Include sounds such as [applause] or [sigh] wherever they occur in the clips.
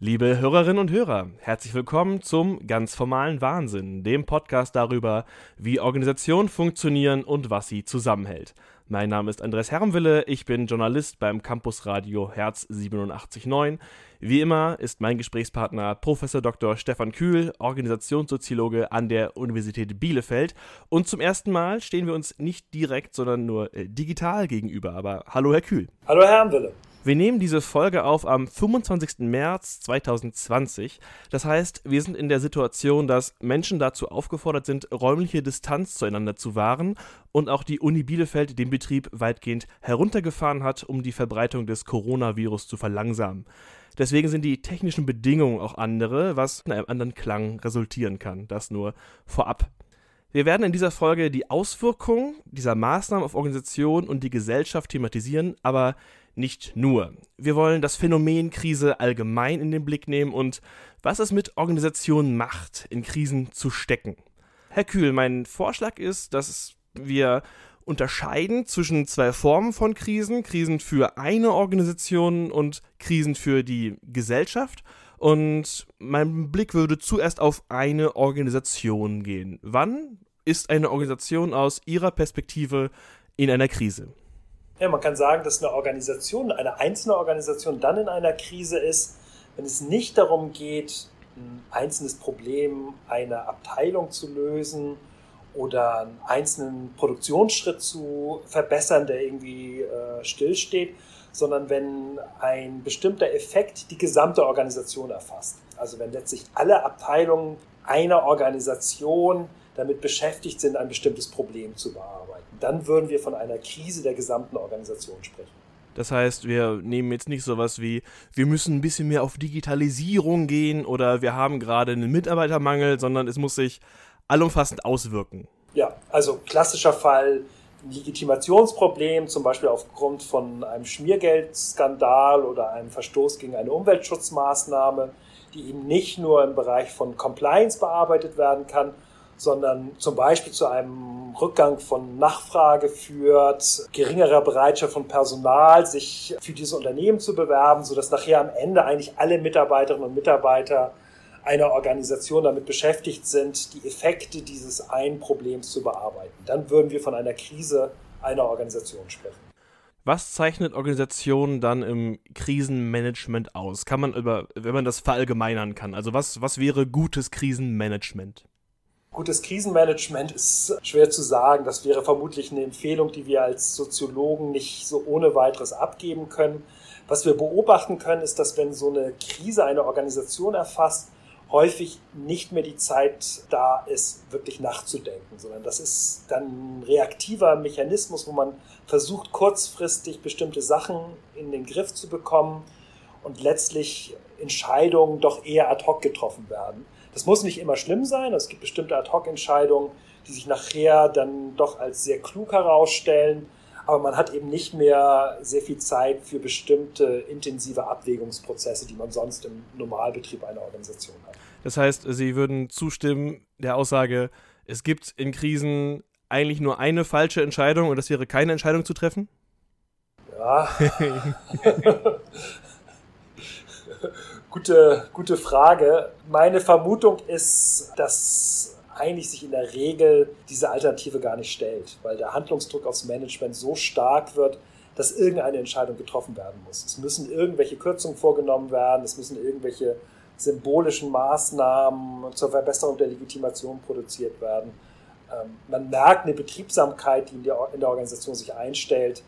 Liebe Hörerinnen und Hörer, herzlich willkommen zum ganz formalen Wahnsinn, dem Podcast darüber, wie Organisationen funktionieren und was sie zusammenhält. Mein Name ist Andres Herrenwille, ich bin Journalist beim Campusradio Herz 879. Wie immer ist mein Gesprächspartner Prof. Dr. Stefan Kühl, Organisationssoziologe an der Universität Bielefeld. Und zum ersten Mal stehen wir uns nicht direkt, sondern nur äh, digital gegenüber. Aber hallo, Herr Kühl. Hallo, Herr Herrenwille. Wir nehmen diese Folge auf am 25. März 2020. Das heißt, wir sind in der Situation, dass Menschen dazu aufgefordert sind, räumliche Distanz zueinander zu wahren und auch die Uni Bielefeld den Betrieb weitgehend heruntergefahren hat, um die Verbreitung des Coronavirus zu verlangsamen. Deswegen sind die technischen Bedingungen auch andere, was in einem anderen Klang resultieren kann. Das nur vorab. Wir werden in dieser Folge die Auswirkungen dieser Maßnahmen auf Organisationen und die Gesellschaft thematisieren, aber nicht nur. Wir wollen das Phänomen Krise allgemein in den Blick nehmen und was es mit Organisationen macht, in Krisen zu stecken. Herr Kühl, mein Vorschlag ist, dass wir unterscheiden zwischen zwei Formen von Krisen. Krisen für eine Organisation und Krisen für die Gesellschaft. Und mein Blick würde zuerst auf eine Organisation gehen. Wann ist eine Organisation aus Ihrer Perspektive in einer Krise? Ja, man kann sagen, dass eine Organisation, eine einzelne Organisation dann in einer Krise ist, wenn es nicht darum geht, ein einzelnes Problem einer Abteilung zu lösen oder einen einzelnen Produktionsschritt zu verbessern, der irgendwie äh, stillsteht, sondern wenn ein bestimmter Effekt die gesamte Organisation erfasst. Also wenn letztlich alle Abteilungen einer Organisation damit beschäftigt sind, ein bestimmtes Problem zu bearbeiten. Dann würden wir von einer Krise der gesamten Organisation sprechen. Das heißt, wir nehmen jetzt nicht sowas wie, wir müssen ein bisschen mehr auf Digitalisierung gehen oder wir haben gerade einen Mitarbeitermangel, sondern es muss sich allumfassend auswirken. Ja, also klassischer Fall, Legitimationsproblem, zum Beispiel aufgrund von einem Schmiergeldskandal oder einem Verstoß gegen eine Umweltschutzmaßnahme, die eben nicht nur im Bereich von Compliance bearbeitet werden kann, sondern zum Beispiel zu einem Rückgang von Nachfrage führt, geringerer Bereitschaft von Personal, sich für diese Unternehmen zu bewerben, sodass nachher am Ende eigentlich alle Mitarbeiterinnen und Mitarbeiter einer Organisation damit beschäftigt sind, die Effekte dieses einen Problems zu bearbeiten. Dann würden wir von einer Krise einer Organisation sprechen. Was zeichnet Organisationen dann im Krisenmanagement aus? Kann man über, wenn man das verallgemeinern kann, also was, was wäre gutes Krisenmanagement? Gutes Krisenmanagement ist schwer zu sagen. Das wäre vermutlich eine Empfehlung, die wir als Soziologen nicht so ohne weiteres abgeben können. Was wir beobachten können, ist, dass wenn so eine Krise eine Organisation erfasst, häufig nicht mehr die Zeit da ist, wirklich nachzudenken, sondern das ist dann ein reaktiver Mechanismus, wo man versucht, kurzfristig bestimmte Sachen in den Griff zu bekommen und letztlich Entscheidungen doch eher ad hoc getroffen werden. Das muss nicht immer schlimm sein. Es gibt bestimmte Ad-Hoc-Entscheidungen, die sich nachher dann doch als sehr klug herausstellen. Aber man hat eben nicht mehr sehr viel Zeit für bestimmte intensive Abwägungsprozesse, die man sonst im Normalbetrieb einer Organisation hat. Das heißt, Sie würden zustimmen der Aussage, es gibt in Krisen eigentlich nur eine falsche Entscheidung und das wäre keine Entscheidung zu treffen? Ja. [laughs] [laughs] gute, gute Frage. Meine Vermutung ist, dass eigentlich sich in der Regel diese Alternative gar nicht stellt, weil der Handlungsdruck aufs Management so stark wird, dass irgendeine Entscheidung getroffen werden muss. Es müssen irgendwelche Kürzungen vorgenommen werden, es müssen irgendwelche symbolischen Maßnahmen zur Verbesserung der Legitimation produziert werden. Ähm, man merkt eine Betriebsamkeit, die in der, in der Organisation sich einstellt.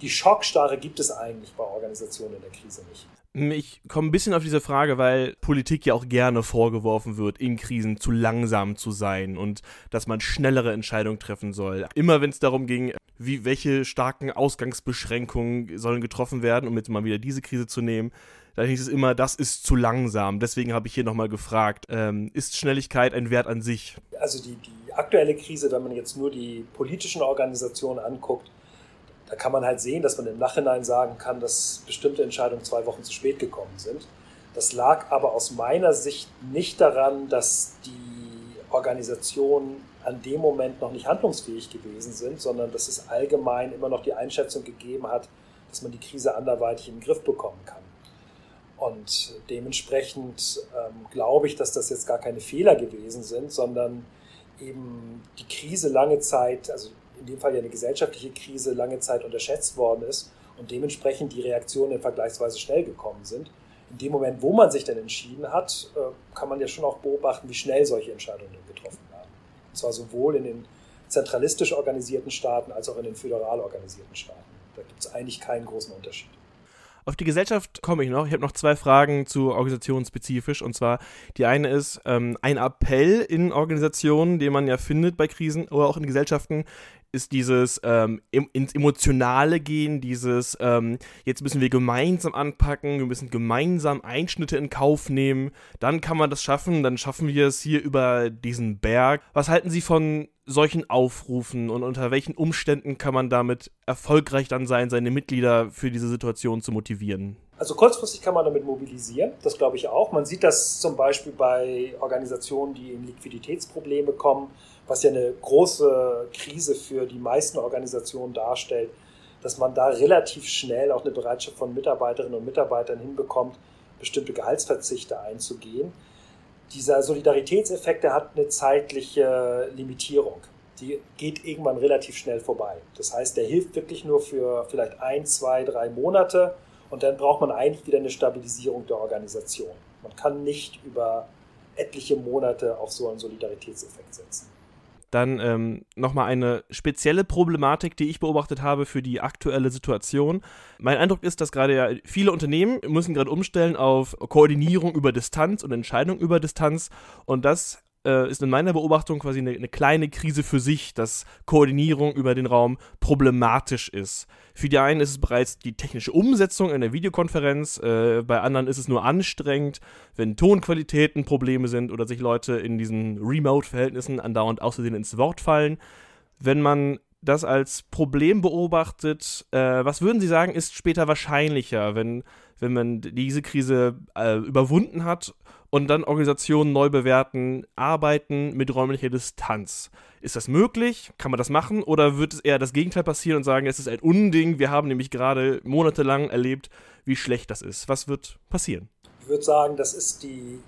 Die Schockstarre gibt es eigentlich bei Organisationen in der Krise nicht. Ich komme ein bisschen auf diese Frage, weil Politik ja auch gerne vorgeworfen wird, in Krisen zu langsam zu sein und dass man schnellere Entscheidungen treffen soll. Immer wenn es darum ging, wie, welche starken Ausgangsbeschränkungen sollen getroffen werden, um jetzt mal wieder diese Krise zu nehmen, dann hieß es immer, das ist zu langsam. Deswegen habe ich hier nochmal gefragt, ähm, ist Schnelligkeit ein Wert an sich? Also die, die aktuelle Krise, wenn man jetzt nur die politischen Organisationen anguckt, da kann man halt sehen, dass man im Nachhinein sagen kann, dass bestimmte Entscheidungen zwei Wochen zu spät gekommen sind. Das lag aber aus meiner Sicht nicht daran, dass die Organisationen an dem Moment noch nicht handlungsfähig gewesen sind, sondern dass es allgemein immer noch die Einschätzung gegeben hat, dass man die Krise anderweitig in den Griff bekommen kann. Und dementsprechend ähm, glaube ich, dass das jetzt gar keine Fehler gewesen sind, sondern eben die Krise lange Zeit, also in dem Fall ja eine gesellschaftliche Krise, lange Zeit unterschätzt worden ist und dementsprechend die Reaktionen vergleichsweise schnell gekommen sind. In dem Moment, wo man sich dann entschieden hat, äh, kann man ja schon auch beobachten, wie schnell solche Entscheidungen getroffen werden. Und zwar sowohl in den zentralistisch organisierten Staaten als auch in den föderal organisierten Staaten. Da gibt es eigentlich keinen großen Unterschied. Auf die Gesellschaft komme ich noch. Ich habe noch zwei Fragen zu Organisationen spezifisch. Und zwar, die eine ist ähm, ein Appell in Organisationen, den man ja findet bei Krisen oder auch in Gesellschaften, ist dieses ähm, ins Emotionale gehen, dieses ähm, jetzt müssen wir gemeinsam anpacken, wir müssen gemeinsam Einschnitte in Kauf nehmen, dann kann man das schaffen, dann schaffen wir es hier über diesen Berg. Was halten Sie von solchen Aufrufen und unter welchen Umständen kann man damit erfolgreich dann sein, seine Mitglieder für diese Situation zu motivieren? Also kurzfristig kann man damit mobilisieren, das glaube ich auch. Man sieht das zum Beispiel bei Organisationen, die in Liquiditätsprobleme kommen, was ja eine große Krise für die meisten Organisationen darstellt, dass man da relativ schnell auch eine Bereitschaft von Mitarbeiterinnen und Mitarbeitern hinbekommt, bestimmte Gehaltsverzichte einzugehen dieser Solidaritätseffekt, der hat eine zeitliche Limitierung. Die geht irgendwann relativ schnell vorbei. Das heißt, der hilft wirklich nur für vielleicht ein, zwei, drei Monate und dann braucht man eigentlich wieder eine Stabilisierung der Organisation. Man kann nicht über etliche Monate auf so einen Solidaritätseffekt setzen. Dann ähm, nochmal eine spezielle Problematik, die ich beobachtet habe für die aktuelle Situation. Mein Eindruck ist, dass gerade ja viele Unternehmen müssen gerade umstellen auf Koordinierung über Distanz und Entscheidung über Distanz. Und das äh, ist in meiner Beobachtung quasi eine, eine, kleine Krise für sich, dass Koordinierung über den Raum problematisch ist. Für die einen ist es bereits die technische Umsetzung in der Videokonferenz, äh, bei anderen ist es nur anstrengend, wenn Tonqualitäten Probleme sind oder sich Leute in diesen Remote-Verhältnissen andauernd außerdem ins Wort fallen. Wenn man das als Problem beobachtet, äh, was würden Sie sagen, ist später wahrscheinlicher, wenn, wenn man diese Krise äh, überwunden hat und dann Organisationen neu bewerten, arbeiten mit räumlicher Distanz. Ist das möglich? Kann man das machen? Oder wird es eher das Gegenteil passieren und sagen, es ist ein Unding? Wir haben nämlich gerade monatelang erlebt, wie schlecht das ist. Was wird passieren? Ich würde sagen, das ist die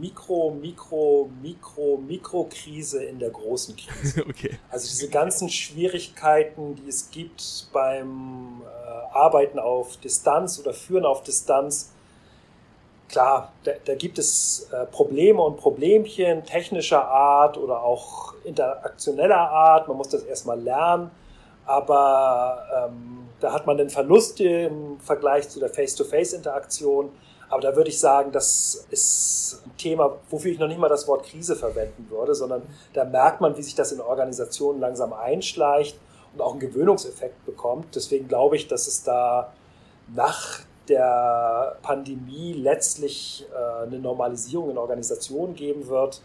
Mikro, Mikro, Mikro, Mikrokrise in der großen Krise. [laughs] okay. Also diese ganzen Schwierigkeiten, die es gibt beim äh, Arbeiten auf Distanz oder Führen auf Distanz, klar, da, da gibt es äh, Probleme und Problemchen technischer Art oder auch interaktioneller Art. Man muss das erstmal lernen. Aber ähm, da hat man den Verlust im Vergleich zu der Face-to-Face-Interaktion. Aber da würde ich sagen, das ist Thema, wofür ich noch nicht mal das Wort Krise verwenden würde, sondern da merkt man, wie sich das in Organisationen langsam einschleicht und auch einen Gewöhnungseffekt bekommt. Deswegen glaube ich, dass es da nach der Pandemie letztlich äh, eine Normalisierung in Organisationen geben wird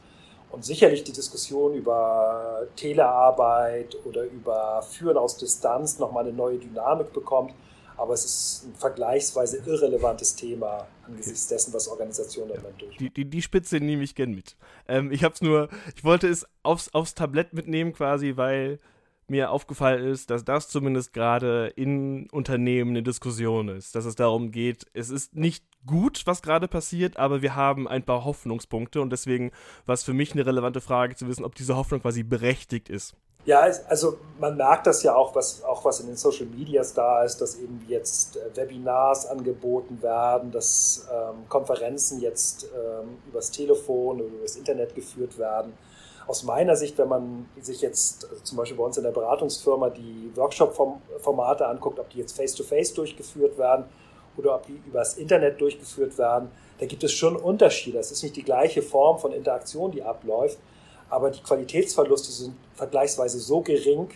und sicherlich die Diskussion über Telearbeit oder über Führen aus Distanz nochmal eine neue Dynamik bekommt. Aber es ist ein vergleichsweise irrelevantes Thema angesichts dessen, was Organisationen im Moment durch. Die, die, die Spitze nehme ich gern mit. Ähm, ich habe es nur, ich wollte es aufs, aufs Tablett mitnehmen quasi, weil mir aufgefallen ist, dass das zumindest gerade in Unternehmen eine Diskussion ist, dass es darum geht, es ist nicht gut, was gerade passiert, aber wir haben ein paar Hoffnungspunkte und deswegen war es für mich eine relevante Frage zu wissen, ob diese Hoffnung quasi berechtigt ist. Ja, also man merkt das ja auch, was auch was in den Social Medias da ist, dass eben jetzt äh, Webinars angeboten werden, dass ähm, Konferenzen jetzt ähm, übers Telefon oder übers Internet geführt werden aus meiner Sicht, wenn man sich jetzt also zum Beispiel bei uns in der Beratungsfirma die Workshop-Formate anguckt, ob die jetzt face-to-face -face durchgeführt werden oder ob die übers Internet durchgeführt werden, da gibt es schon Unterschiede. Es ist nicht die gleiche Form von Interaktion, die abläuft, aber die Qualitätsverluste sind vergleichsweise so gering,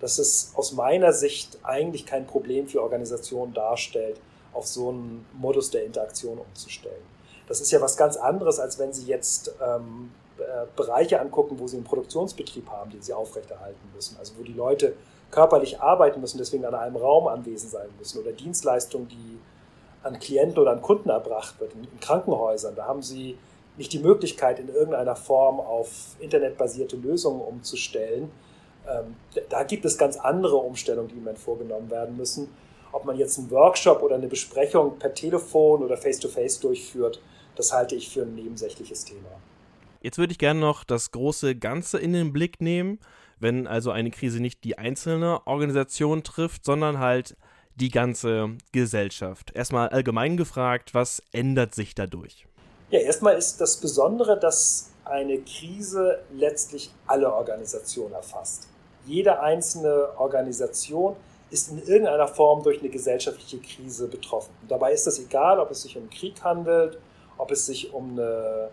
dass es aus meiner Sicht eigentlich kein Problem für Organisationen darstellt, auf so einen Modus der Interaktion umzustellen. Das ist ja was ganz anderes, als wenn Sie jetzt ähm, äh, Bereiche angucken, wo sie einen Produktionsbetrieb haben, den sie aufrechterhalten müssen. Also wo die Leute körperlich arbeiten müssen, deswegen an einem Raum anwesend sein müssen oder Dienstleistungen, die an Klienten oder an Kunden erbracht wird, in, in Krankenhäusern. Da haben sie nicht die Möglichkeit, in irgendeiner Form auf internetbasierte Lösungen umzustellen. Ähm, da gibt es ganz andere Umstellungen, die im Moment vorgenommen werden müssen. Ob man jetzt einen Workshop oder eine Besprechung per Telefon oder face-to-face -face durchführt, das halte ich für ein nebensächliches Thema. Jetzt würde ich gerne noch das große Ganze in den Blick nehmen, wenn also eine Krise nicht die einzelne Organisation trifft, sondern halt die ganze Gesellschaft. Erstmal allgemein gefragt, was ändert sich dadurch? Ja, erstmal ist das Besondere, dass eine Krise letztlich alle Organisationen erfasst. Jede einzelne Organisation ist in irgendeiner Form durch eine gesellschaftliche Krise betroffen. Und dabei ist es egal, ob es sich um Krieg handelt, ob es sich um eine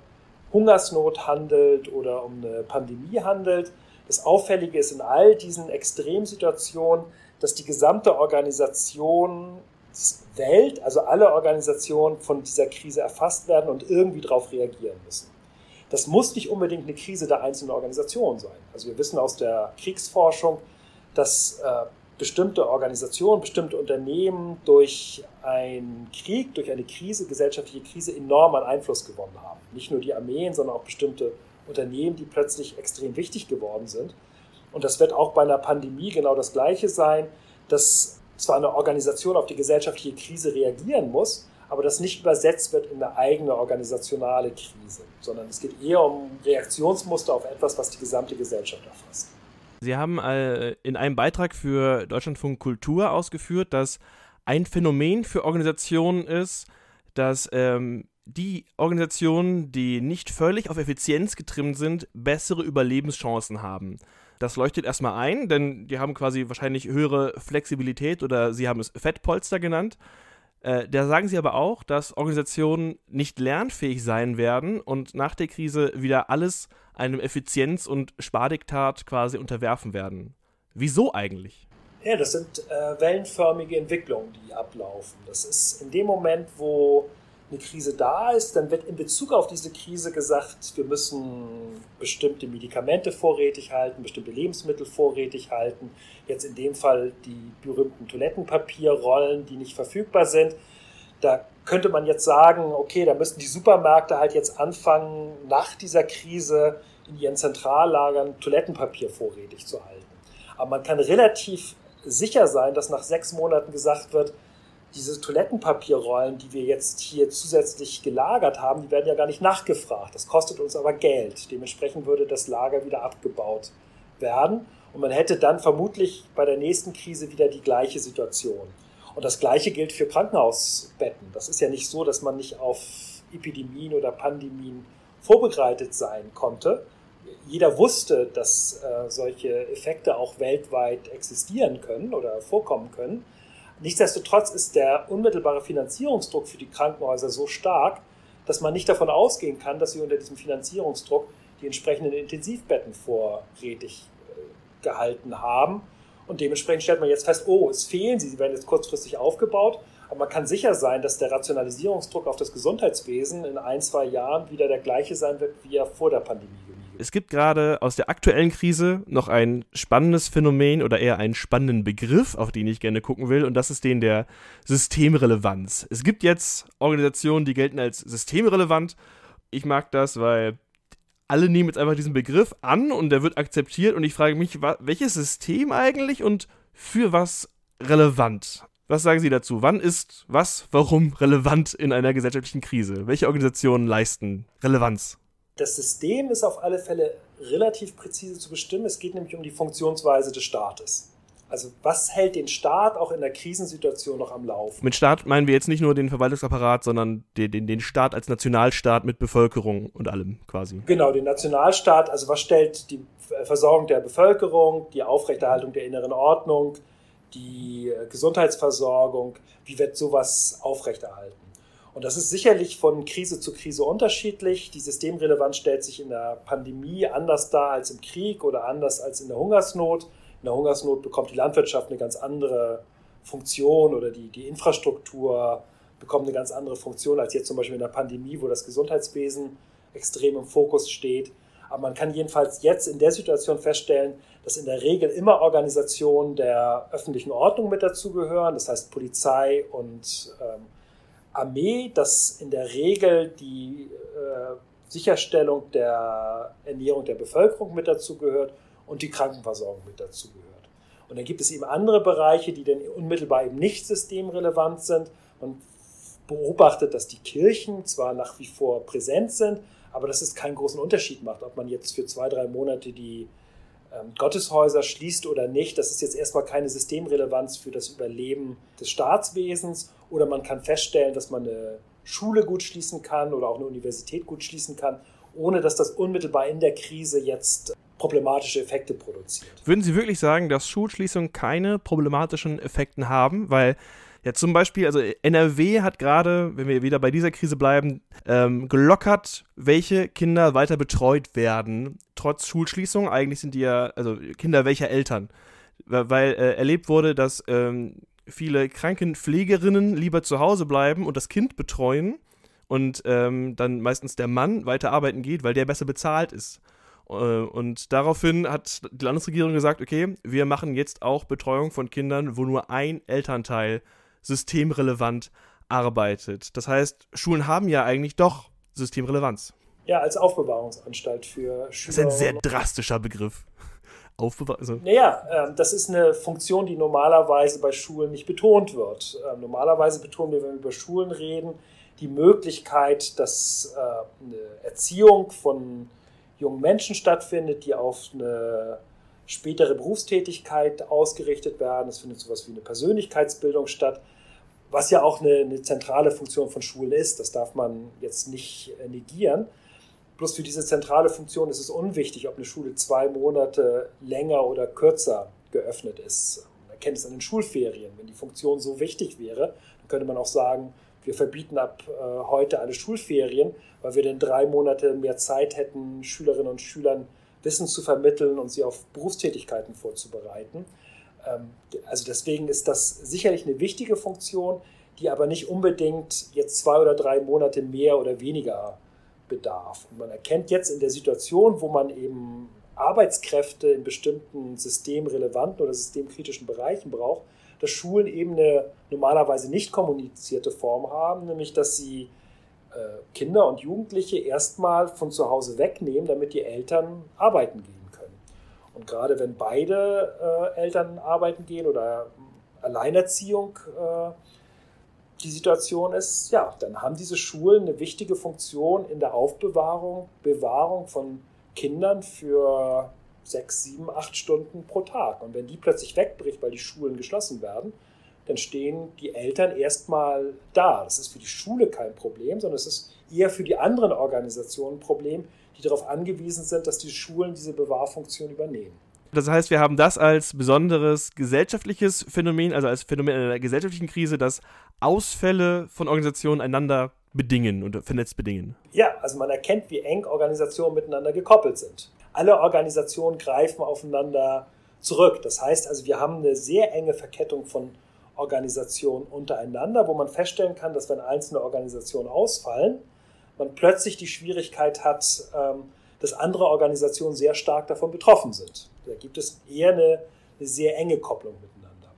Hungersnot handelt oder um eine Pandemie handelt. Das Auffällige ist in all diesen Extremsituationen, dass die gesamte Organisationswelt, also alle Organisationen von dieser Krise erfasst werden und irgendwie darauf reagieren müssen. Das muss nicht unbedingt eine Krise der einzelnen Organisationen sein. Also wir wissen aus der Kriegsforschung, dass äh, bestimmte Organisationen, bestimmte Unternehmen durch einen Krieg, durch eine Krise, gesellschaftliche Krise enorm an Einfluss gewonnen haben. Nicht nur die Armeen, sondern auch bestimmte Unternehmen, die plötzlich extrem wichtig geworden sind. Und das wird auch bei einer Pandemie genau das Gleiche sein, dass zwar eine Organisation auf die gesellschaftliche Krise reagieren muss, aber das nicht übersetzt wird in eine eigene organisationale Krise, sondern es geht eher um Reaktionsmuster auf etwas, was die gesamte Gesellschaft erfasst. Sie haben äh, in einem Beitrag für Deutschlandfunk Kultur ausgeführt, dass ein Phänomen für Organisationen ist, dass ähm, die Organisationen, die nicht völlig auf Effizienz getrimmt sind, bessere Überlebenschancen haben. Das leuchtet erstmal ein, denn die haben quasi wahrscheinlich höhere Flexibilität oder sie haben es Fettpolster genannt. Äh, da sagen sie aber auch, dass Organisationen nicht lernfähig sein werden und nach der Krise wieder alles einem Effizienz- und Spardiktat quasi unterwerfen werden. Wieso eigentlich? Ja, das sind äh, wellenförmige Entwicklungen, die ablaufen. Das ist in dem Moment, wo eine Krise da ist, dann wird in Bezug auf diese Krise gesagt, wir müssen bestimmte Medikamente vorrätig halten, bestimmte Lebensmittel vorrätig halten. Jetzt in dem Fall die berühmten Toilettenpapierrollen, die nicht verfügbar sind. Da könnte man jetzt sagen, okay, da müssen die Supermärkte halt jetzt anfangen, nach dieser Krise in ihren Zentrallagern Toilettenpapier vorrätig zu halten. Aber man kann relativ sicher sein, dass nach sechs Monaten gesagt wird, diese Toilettenpapierrollen, die wir jetzt hier zusätzlich gelagert haben, die werden ja gar nicht nachgefragt. Das kostet uns aber Geld. Dementsprechend würde das Lager wieder abgebaut werden. Und man hätte dann vermutlich bei der nächsten Krise wieder die gleiche Situation. Und das Gleiche gilt für Krankenhausbetten. Das ist ja nicht so, dass man nicht auf Epidemien oder Pandemien vorbereitet sein konnte. Jeder wusste, dass äh, solche Effekte auch weltweit existieren können oder vorkommen können. Nichtsdestotrotz ist der unmittelbare Finanzierungsdruck für die Krankenhäuser so stark, dass man nicht davon ausgehen kann, dass sie unter diesem Finanzierungsdruck die entsprechenden Intensivbetten vorrätig äh, gehalten haben. Und dementsprechend stellt man jetzt fest, oh, es fehlen sie, sie werden jetzt kurzfristig aufgebaut. Aber man kann sicher sein, dass der Rationalisierungsdruck auf das Gesundheitswesen in ein, zwei Jahren wieder der gleiche sein wird, wie er vor der Pandemie es gibt gerade aus der aktuellen Krise noch ein spannendes Phänomen oder eher einen spannenden Begriff, auf den ich gerne gucken will, und das ist den der Systemrelevanz. Es gibt jetzt Organisationen, die gelten als systemrelevant. Ich mag das, weil alle nehmen jetzt einfach diesen Begriff an und der wird akzeptiert und ich frage mich, welches System eigentlich und für was relevant? Was sagen Sie dazu? Wann ist was, warum relevant in einer gesellschaftlichen Krise? Welche Organisationen leisten Relevanz? Das System ist auf alle Fälle relativ präzise zu bestimmen. Es geht nämlich um die Funktionsweise des Staates. Also was hält den Staat auch in der Krisensituation noch am Laufen? Mit Staat meinen wir jetzt nicht nur den Verwaltungsapparat, sondern den, den, den Staat als Nationalstaat mit Bevölkerung und allem quasi. Genau, den Nationalstaat. Also was stellt die Versorgung der Bevölkerung, die Aufrechterhaltung der inneren Ordnung, die Gesundheitsversorgung, wie wird sowas aufrechterhalten? Und das ist sicherlich von Krise zu Krise unterschiedlich. Die Systemrelevanz stellt sich in der Pandemie anders dar als im Krieg oder anders als in der Hungersnot. In der Hungersnot bekommt die Landwirtschaft eine ganz andere Funktion oder die, die Infrastruktur bekommt eine ganz andere Funktion als jetzt zum Beispiel in der Pandemie, wo das Gesundheitswesen extrem im Fokus steht. Aber man kann jedenfalls jetzt in der Situation feststellen, dass in der Regel immer Organisationen der öffentlichen Ordnung mit dazugehören, das heißt Polizei und ähm, Armee, dass in der Regel die äh, Sicherstellung der Ernährung der Bevölkerung mit dazu gehört und die Krankenversorgung mit dazu gehört. Und dann gibt es eben andere Bereiche, die dann unmittelbar eben nicht systemrelevant sind. Man beobachtet, dass die Kirchen zwar nach wie vor präsent sind, aber dass es keinen großen Unterschied macht, ob man jetzt für zwei, drei Monate die ähm, Gotteshäuser schließt oder nicht. Das ist jetzt erstmal keine Systemrelevanz für das Überleben des Staatswesens. Oder man kann feststellen, dass man eine Schule gut schließen kann oder auch eine Universität gut schließen kann, ohne dass das unmittelbar in der Krise jetzt problematische Effekte produziert. Würden Sie wirklich sagen, dass Schulschließungen keine problematischen Effekte haben? Weil ja, zum Beispiel, also NRW hat gerade, wenn wir wieder bei dieser Krise bleiben, ähm, gelockert, welche Kinder weiter betreut werden, trotz Schulschließung. Eigentlich sind die ja, also Kinder welcher Eltern. Weil äh, erlebt wurde, dass ähm, viele Krankenpflegerinnen lieber zu Hause bleiben und das Kind betreuen und ähm, dann meistens der Mann weiter arbeiten geht, weil der besser bezahlt ist. Äh, und daraufhin hat die Landesregierung gesagt, okay, wir machen jetzt auch Betreuung von Kindern, wo nur ein Elternteil systemrelevant arbeitet. Das heißt, Schulen haben ja eigentlich doch Systemrelevanz. Ja, als Aufbewahrungsanstalt für Schüler. Das ist ein sehr drastischer Begriff. Aufbewahrung. Also. Naja, äh, das ist eine Funktion, die normalerweise bei Schulen nicht betont wird. Äh, normalerweise betonen wir, wenn wir über Schulen reden, die Möglichkeit, dass äh, eine Erziehung von jungen Menschen stattfindet, die auf eine spätere Berufstätigkeit ausgerichtet werden. Es findet sowas wie eine Persönlichkeitsbildung statt was ja auch eine, eine, zentrale Funktion von Schulen ist. Das darf man jetzt nicht äh, negieren. Bloß für diese zentrale Funktion ist es unwichtig, ob eine Schule zwei Monate länger oder kürzer geöffnet ist. Man erkennt es an den Schulferien. Wenn die Funktion so wichtig wäre, dann könnte man auch sagen, wir verbieten ab äh, heute alle Schulferien, weil wir dann drei Monate mehr Zeit hätten, Schülerinnen und Schülern Wissen zu vermitteln und sie auf Berufstätigkeiten vorzubereiten. Ähm, also deswegen ist das sicherlich eine wichtige Funktion, die aber nicht unbedingt jetzt zwei oder drei Monate mehr oder weniger bedarf. Und man erkennt jetzt in der Situation, wo man eben Arbeitskräfte in bestimmten systemrelevanten oder systemkritischen Bereichen braucht, dass Schulen eben eine normalerweise nicht kommunizierte Form haben, nämlich dass sie äh, Kinder und Jugendliche erstmal von zu Hause wegnehmen, damit die Eltern arbeiten gehen. Und gerade wenn beide äh, Eltern arbeiten gehen oder Alleinerziehung äh, die Situation ist, ja, dann haben diese Schulen eine wichtige Funktion in der Aufbewahrung, Bewahrung von Kindern für sechs, sieben, acht Stunden pro Tag. Und wenn die plötzlich wegbricht, weil die Schulen geschlossen werden, dann stehen die Eltern erstmal da. Das ist für die Schule kein Problem, sondern es ist eher für die anderen Organisationen ein Problem, die darauf angewiesen sind, dass die Schulen diese Bewahrfunktion übernehmen. Das heißt, wir haben das als besonderes gesellschaftliches Phänomen, also als Phänomen einer gesellschaftlichen Krise, dass Ausfälle von Organisationen einander bedingen und vernetzt bedingen. Ja, also man erkennt, wie eng Organisationen miteinander gekoppelt sind. Alle Organisationen greifen aufeinander zurück. Das heißt also, wir haben eine sehr enge Verkettung von Organisationen untereinander, wo man feststellen kann, dass wenn einzelne Organisationen ausfallen, man plötzlich die Schwierigkeit hat, ähm, dass andere Organisationen sehr stark davon betroffen sind. Da gibt es eher eine, eine sehr enge Kopplung miteinander.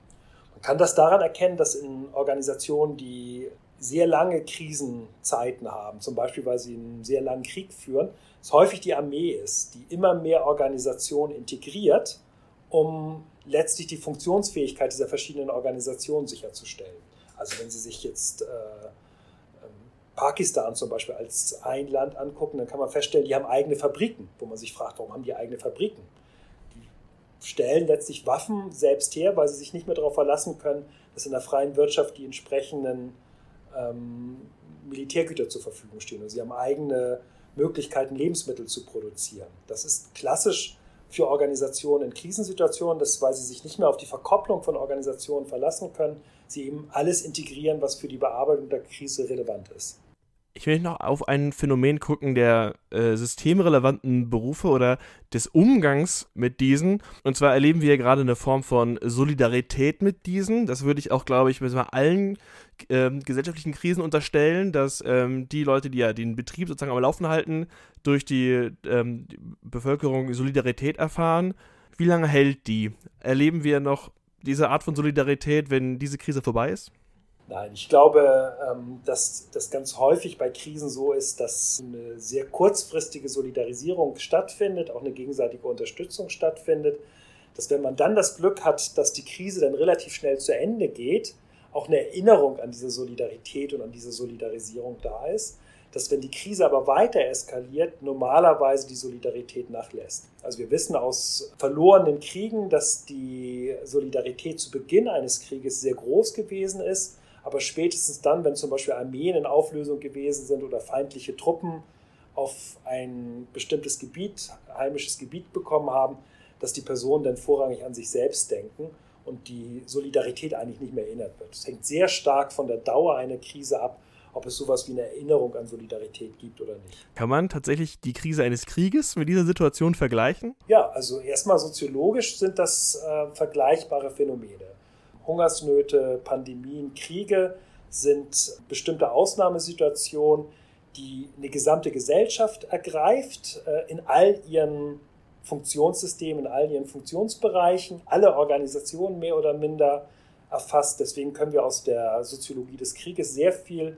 Man kann das daran erkennen, dass in Organisationen, die sehr lange Krisenzeiten haben, zum Beispiel weil sie einen sehr langen Krieg führen, es häufig die Armee ist, die immer mehr Organisationen integriert, um letztlich die Funktionsfähigkeit dieser verschiedenen Organisationen sicherzustellen. Also wenn Sie sich jetzt äh, Pakistan zum Beispiel als ein Land angucken, dann kann man feststellen, die haben eigene Fabriken, wo man sich fragt, warum haben die eigene Fabriken? Stellen letztlich Waffen selbst her, weil sie sich nicht mehr darauf verlassen können, dass in der freien Wirtschaft die entsprechenden ähm, Militärgüter zur Verfügung stehen. Und sie haben eigene Möglichkeiten, Lebensmittel zu produzieren. Das ist klassisch für Organisationen in Krisensituationen, dass, weil sie sich nicht mehr auf die Verkopplung von Organisationen verlassen können, sie eben alles integrieren, was für die Bearbeitung der Krise relevant ist ich will noch auf ein Phänomen gucken der äh, systemrelevanten Berufe oder des Umgangs mit diesen. Und zwar erleben wir gerade eine Form von Solidarität mit diesen. Das würde ich auch, glaube ich, mit allen ähm, gesellschaftlichen Krisen unterstellen, dass ähm, die Leute, die ja den Betrieb sozusagen am Laufen halten, durch die, ähm, die Bevölkerung Solidarität erfahren. Wie lange hält die? Erleben wir noch diese Art von Solidarität, wenn diese Krise vorbei ist? Nein, ich glaube, ähm, dass das ganz häufig bei Krisen so ist, dass eine sehr kurzfristige Solidarisierung stattfindet, auch eine gegenseitige Unterstützung stattfindet. dass wenn man dann das Glück hat, dass die Krise dann relativ schnell zu Ende geht, auch eine Erinnerung an diese Solidarität und an diese Solidarisierung da ist, dass wenn die Krise aber weiter eskaliert, normalerweise die Solidarität nachlässt. Also wir wissen aus verlorenen Kriegen, dass die Solidarität zu Beginn eines Krieges sehr groß gewesen ist, aber spätestens dann, wenn zum Beispiel Armeen in Auflösung gewesen sind oder feindliche Truppen auf ein bestimmtes Gebiet, heimisches Gebiet bekommen haben, dass die Personen dann vorrangig an sich selbst denken und die Solidarität eigentlich nicht mehr erinnert wird. Es hängt sehr stark von der Dauer einer Krise ab, ob es sowas wie eine Erinnerung an Solidarität gibt oder nicht. Kann man tatsächlich die Krise eines Krieges mit dieser Situation vergleichen? Ja, also erstmal soziologisch sind das äh, vergleichbare Phänomene. Hungersnöte, Pandemien, Kriege sind bestimmte Ausnahmesituationen, die eine gesamte Gesellschaft ergreift äh, in all ihren Funktionssystemen, in all ihren Funktionsbereichen, alle Organisationen mehr oder minder erfasst. Deswegen können wir aus der Soziologie des Krieges sehr viel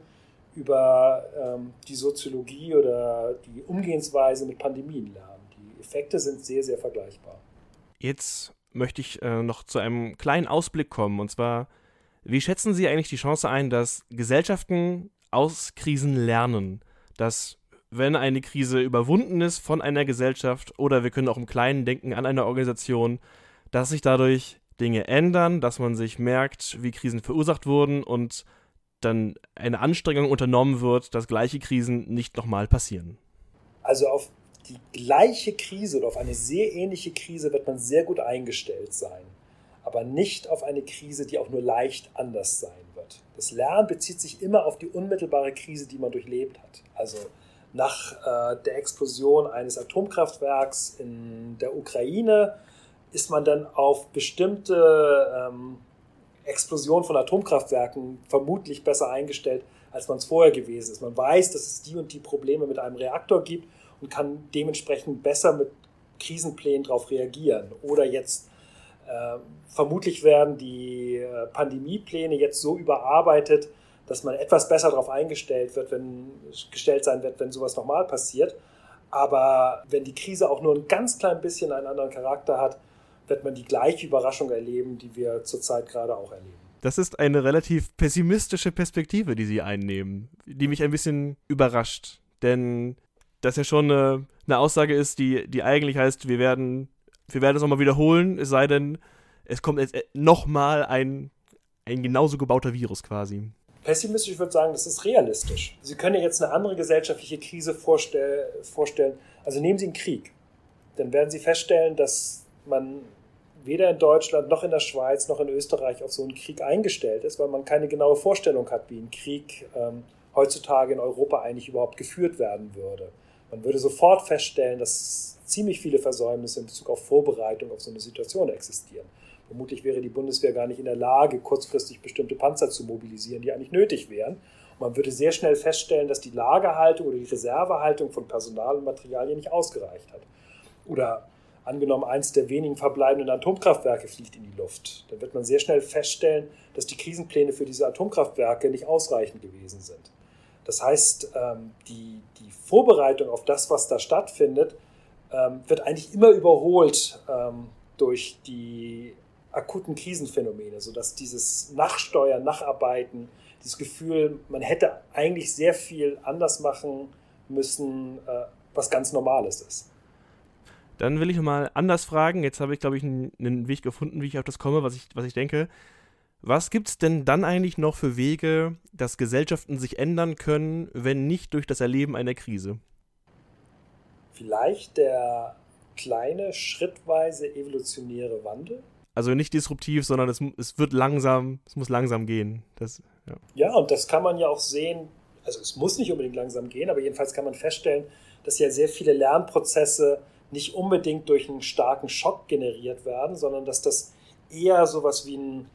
über ähm, die Soziologie oder die Umgehensweise mit Pandemien lernen. Die Effekte sind sehr, sehr vergleichbar. Jetzt möchte ich äh, noch zu einem kleinen Ausblick kommen. Und zwar, wie schätzen Sie eigentlich die Chance ein, dass Gesellschaften aus Krisen lernen? Dass, wenn eine Krise überwunden ist von einer Gesellschaft oder wir können auch im Kleinen denken an eine Organisation, dass sich dadurch Dinge ändern, dass man sich merkt, wie Krisen verursacht wurden und dann eine Anstrengung unternommen wird, dass gleiche Krisen nicht nochmal passieren. Also auf die gleiche Krise oder auf eine sehr ähnliche Krise wird man sehr gut eingestellt sein, aber nicht auf eine Krise, die auch nur leicht anders sein wird. Das Lernen bezieht sich immer auf die unmittelbare Krise, die man durchlebt hat. Also nach äh, der Explosion eines Atomkraftwerks in der Ukraine ist man dann auf bestimmte ähm, Explosion von Atomkraftwerken vermutlich besser eingestellt, als man es vorher gewesen ist. Man weiß, dass es die und die Probleme mit einem Reaktor gibt und kann dementsprechend besser mit Krisenplänen darauf reagieren. Oder jetzt äh, vermutlich werden die äh, Pandemiepläne jetzt so überarbeitet, dass man etwas besser darauf eingestellt wird, wenn gestellt sein wird, wenn sowas nochmal passiert. Aber wenn die Krise auch nur ein ganz klein bisschen einen anderen Charakter hat, wird man die gleiche Überraschung erleben, die wir zurzeit gerade auch erleben. Das ist eine relativ pessimistische Perspektive, die Sie einnehmen, die mich ein bisschen überrascht. Denn das ja schon eine, eine Aussage ist, die, die eigentlich heißt, wir werden, wir werden es nochmal wiederholen, es sei denn, es kommt jetzt nochmal ein, ein genauso gebauter Virus quasi. Pessimistisch würde sagen, das ist realistisch. Sie können jetzt eine andere gesellschaftliche Krise vorstell vorstellen. Also nehmen Sie einen Krieg. Dann werden Sie feststellen, dass man weder in Deutschland noch in der Schweiz noch in Österreich auf so einen Krieg eingestellt ist, weil man keine genaue Vorstellung hat, wie ein Krieg ähm, heutzutage in Europa eigentlich überhaupt geführt werden würde. Man würde sofort feststellen, dass ziemlich viele Versäumnisse in Bezug auf Vorbereitung auf so eine Situation existieren. Vermutlich wäre die Bundeswehr gar nicht in der Lage, kurzfristig bestimmte Panzer zu mobilisieren, die eigentlich nötig wären. Und man würde sehr schnell feststellen, dass die Lagerhaltung oder die Reservehaltung von Personal und Materialien nicht ausgereicht hat. Oder angenommen, eins der wenigen verbleibenden Atomkraftwerke fliegt in die Luft, dann wird man sehr schnell feststellen, dass die Krisenpläne für diese Atomkraftwerke nicht ausreichend gewesen sind. Das heißt, ähm, die, die Vorbereitung auf das, was da stattfindet, ähm, wird eigentlich immer überholt ähm, durch die akuten Krisenphänomene, sodass dieses Nachsteuern, Nacharbeiten, dieses Gefühl, man hätte eigentlich sehr viel anders machen müssen, äh, was ganz Normales ist. Dann will ich mal anders fragen. Jetzt habe ich, glaube ich, einen, Weg gefunden, wie ich auf das komme, was ich, was ich denke. Was gibt es denn dann eigentlich noch für Wege, dass Gesellschaften sich ändern können, wenn nicht durch das Erleben einer Krise? Vielleicht der kleine, schrittweise evolutionäre Wandel. Also nicht disruptiv, sondern es, es wird langsam, es muss langsam gehen. Das, ja. ja, und das kann man ja auch sehen. Also es muss nicht unbedingt langsam gehen, aber jedenfalls kann man feststellen, dass ja sehr viele Lernprozesse nicht unbedingt durch einen starken Schock generiert werden, sondern dass das eher sowas wie ein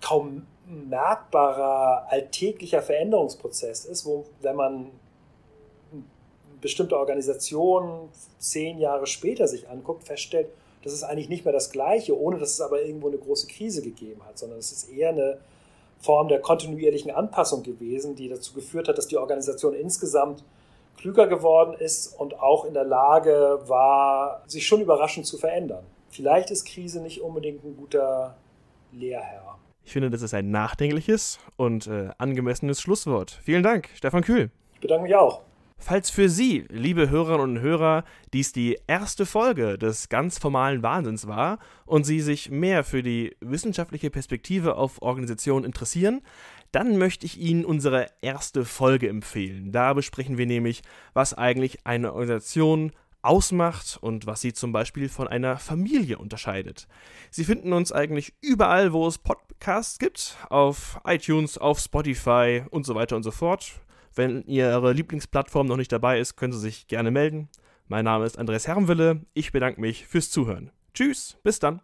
kaum merkbarer alltäglicher Veränderungsprozess ist, wo wenn man bestimmte Organisationen zehn Jahre später sich anguckt, feststellt, das ist eigentlich nicht mehr das Gleiche, ohne dass es aber irgendwo eine große Krise gegeben hat, sondern es ist eher eine Form der kontinuierlichen Anpassung gewesen, die dazu geführt hat, dass die Organisation insgesamt klüger geworden ist und auch in der Lage war, sich schon überraschend zu verändern. vielleicht ist Krise nicht unbedingt ein guter Lehrherr. Ich finde, das ist ein nachdenkliches und äh, angemessenes Schlusswort. Vielen Dank, Stefan Kühl. Ich bedanke mich auch. Falls für Sie, liebe Hörerinnen und Hörer, dies die erste Folge des ganz formalen Wahnsinns war und Sie sich mehr für die wissenschaftliche Perspektive auf Organisationen interessieren, dann möchte ich Ihnen unsere erste Folge empfehlen. Da besprechen wir nämlich, was eigentlich eine Organisation ausmacht und was sie zum Beispiel von einer Familie unterscheidet. Sie finden uns eigentlich überall, wo es Podcasts gibt, auf iTunes, auf Spotify und so weiter und so fort. Wenn Ihre Lieblingsplattform noch nicht dabei ist, können Sie sich gerne melden. Mein Name ist Andreas Herrenwille. Ich bedanke mich fürs Zuhören. Tschüss, bis dann.